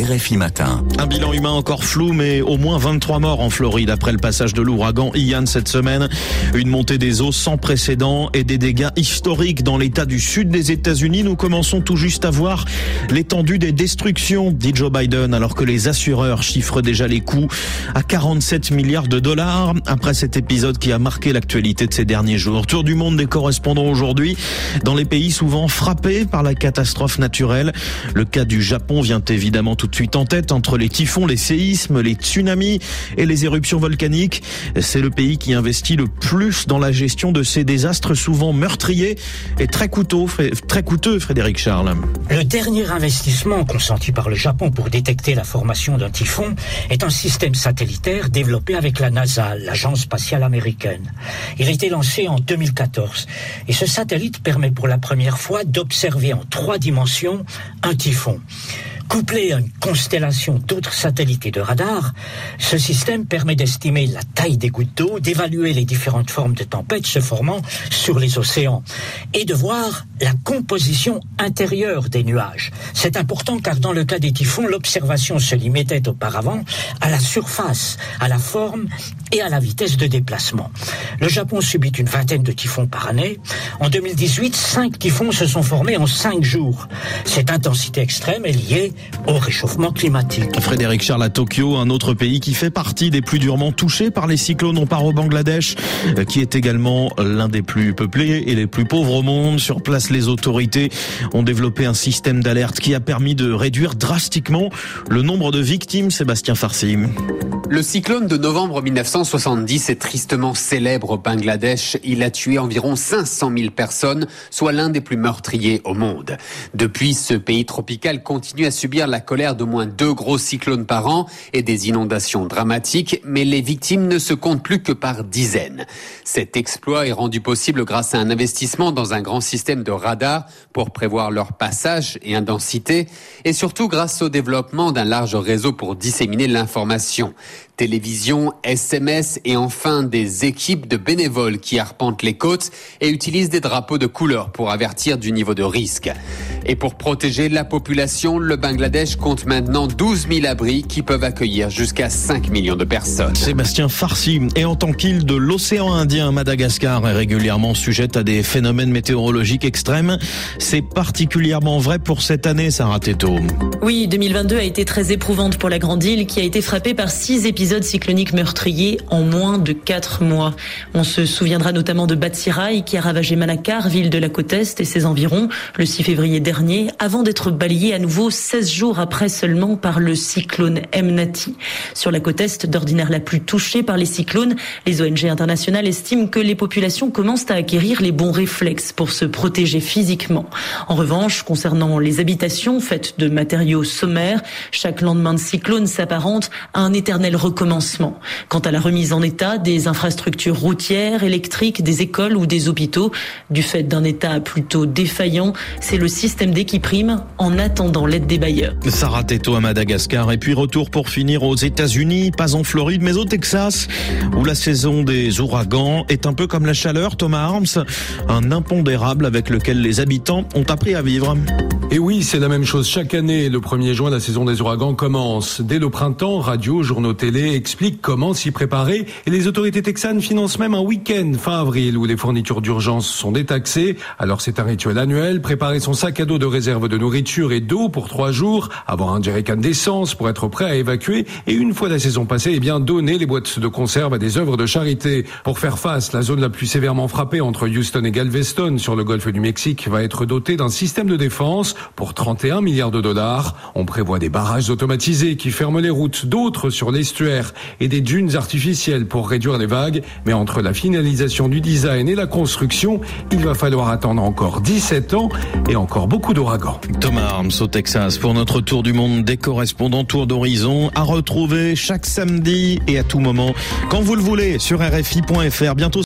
RFI Matin. Un bilan humain encore flou, mais au moins 23 morts en Floride après le passage de l'ouragan Ian cette semaine. Une montée des eaux sans précédent et des dégâts historiques dans l'état du sud des États-Unis. Nous commençons tout juste à voir l'étendue des destructions, dit Joe Biden, alors que les assureurs chiffrent déjà les coûts à 47 milliards de dollars après cet épisode qui a marqué l'actualité de ces derniers jours. Tour du monde des correspondants aujourd'hui dans les pays souvent frappés par la catastrophe naturelle. Le cas du Japon vient évidemment tout de suite en tête entre les typhons, les séismes, les tsunamis et les éruptions volcaniques. C'est le pays qui investit le plus dans la gestion de ces désastres souvent meurtriers et très coûteux, très coûteux Frédéric Charles. Le dernier investissement consenti par le Japon pour détecter la formation d'un typhon est un système satellitaire développé avec la NASA, l'agence spatiale américaine. Il a été lancé en 2014 et ce satellite permet pour la première fois d'observer en trois dimensions un typhon. Couplé à une constellation d'autres satellites et de radars, ce système permet d'estimer la taille des gouttes d'eau, d'évaluer les différentes formes de tempêtes se formant sur les océans et de voir la composition intérieure des nuages. C'est important car dans le cas des typhons, l'observation se limitait auparavant à la surface, à la forme et à la vitesse de déplacement. Le Japon subit une vingtaine de typhons par année. En 2018, cinq typhons se sont formés en cinq jours. Cette intensité extrême est liée au réchauffement climatique. Frédéric Charles à Tokyo, un autre pays qui fait partie des plus durement touchés par les cyclones. On part au Bangladesh, qui est également l'un des plus peuplés et les plus pauvres au monde. Sur place, les autorités ont développé un système d'alerte qui a permis de réduire drastiquement le nombre de victimes. Sébastien Farsi. Le cyclone de novembre 1970 est tristement célèbre au Bangladesh. Il a tué environ 500 000 personnes, soit l'un des plus meurtriers au monde. Depuis, ce pays tropical continue à subir la colère d'au moins deux gros cyclones par an et des inondations dramatiques, mais les victimes ne se comptent plus que par dizaines. Cet exploit est rendu possible grâce à un investissement dans un grand système de radars pour prévoir leur passage et intensité, et surtout grâce au développement d'un large réseau pour disséminer l'information télévision, SMS et enfin des équipes de bénévoles qui arpentent les côtes et utilisent des drapeaux de couleur pour avertir du niveau de risque. Et pour protéger la population, le Bangladesh compte maintenant 12 000 abris qui peuvent accueillir jusqu'à 5 millions de personnes. Sébastien Farsi. Et en tant qu'île de l'océan Indien, Madagascar est régulièrement sujette à des phénomènes météorologiques extrêmes. C'est particulièrement vrai pour cette année, Sarah Teto. Oui, 2022 a été très éprouvante pour la grande île qui a été frappée par six épisodes cycloniques meurtriers en moins de quatre mois. On se souviendra notamment de Batsirai qui a ravagé Manakar, ville de la côte Est et ses environs, le 6 février dernier, avant d'être balayé à nouveau 16 jours après seulement par le cyclone Mnati. Sur la côte Est, d'ordinaire la plus touchée par les cyclones, les ONG internationales estiment que les populations commencent à acquérir les bons réflexes pour se protéger physiquement. En revanche, concernant les habitations faites de matériaux sommaire. Chaque lendemain de cyclone s'apparente à un éternel recommencement. Quant à la remise en état des infrastructures routières, électriques, des écoles ou des hôpitaux, du fait d'un état plutôt défaillant, c'est le système D qui prime en attendant l'aide des bailleurs. Sarah Teto à Madagascar et puis retour pour finir aux États-Unis, pas en Floride mais au Texas, où la saison des ouragans est un peu comme la chaleur, Thomas Arms, un impondérable avec lequel les habitants ont appris à vivre. Et oui, c'est la même chose chaque année. Le 1er juin, la saison des ouragans commence. Dès le printemps, radio, journaux télé expliquent comment s'y préparer et les autorités texanes financent même un week-end fin avril où les fournitures d'urgence sont détaxées. Alors c'est un rituel annuel, préparer son sac à dos de réserve de nourriture et d'eau pour trois jours, avoir un jerrycan d'essence pour être prêt à évacuer et une fois la saison passée, eh bien donner les boîtes de conserve à des œuvres de charité. Pour faire face, la zone la plus sévèrement frappée entre Houston et Galveston sur le golfe du Mexique va être dotée d'un système de défense pour 31 milliards de dollars. On prévoit des barrages automatisés qui ferment les routes, d'autres sur l'estuaire et des dunes artificielles pour réduire les vagues. Mais entre la finalisation du design et la construction, il va falloir attendre encore 17 ans et encore beaucoup d'ouragans. Thomas Arms au Texas pour notre tour du monde des correspondants Tour d'horizon à retrouver chaque samedi et à tout moment quand vous le voulez sur RFI.fr. Bientôt